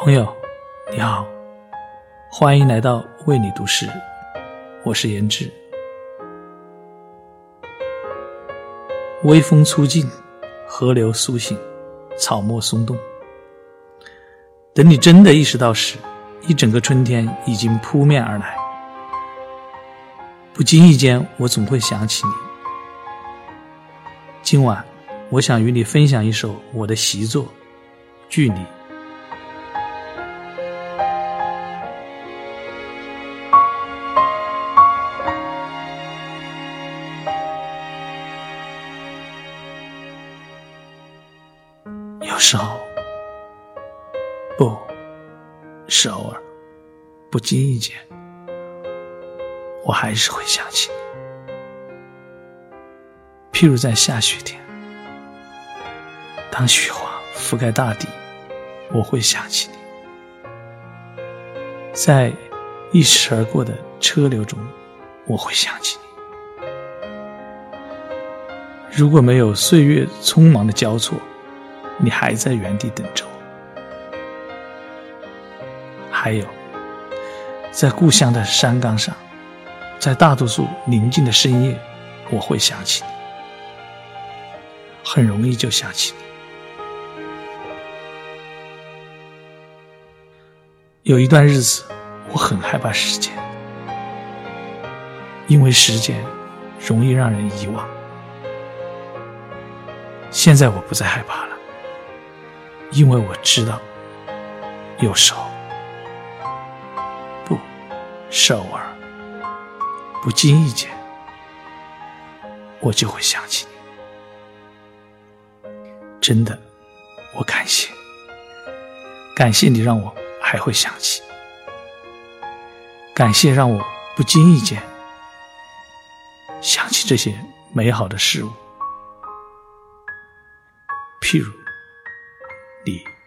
朋友，你好，欢迎来到为你读诗，我是严志。微风初静，河流苏醒，草木松动。等你真的意识到时，一整个春天已经扑面而来。不经意间，我总会想起你。今晚，我想与你分享一首我的习作《距离》。有时候，不是偶尔，不经意间，我还是会想起你。譬如在下雪天，当雪花覆盖大地，我会想起你。在一驶而过的车流中，我会想起你。如果没有岁月匆忙的交错，你还在原地等着我。还有，在故乡的山岗上，在大多数宁静的深夜，我会想起你，很容易就想起你。有一段日子，我很害怕时间，因为时间容易让人遗忘。现在我不再害怕了。因为我知道，有时候不是偶尔，不经意间，我就会想起你。真的，我感谢，感谢你让我还会想起，感谢让我不经意间想起这些美好的事物，譬如。你。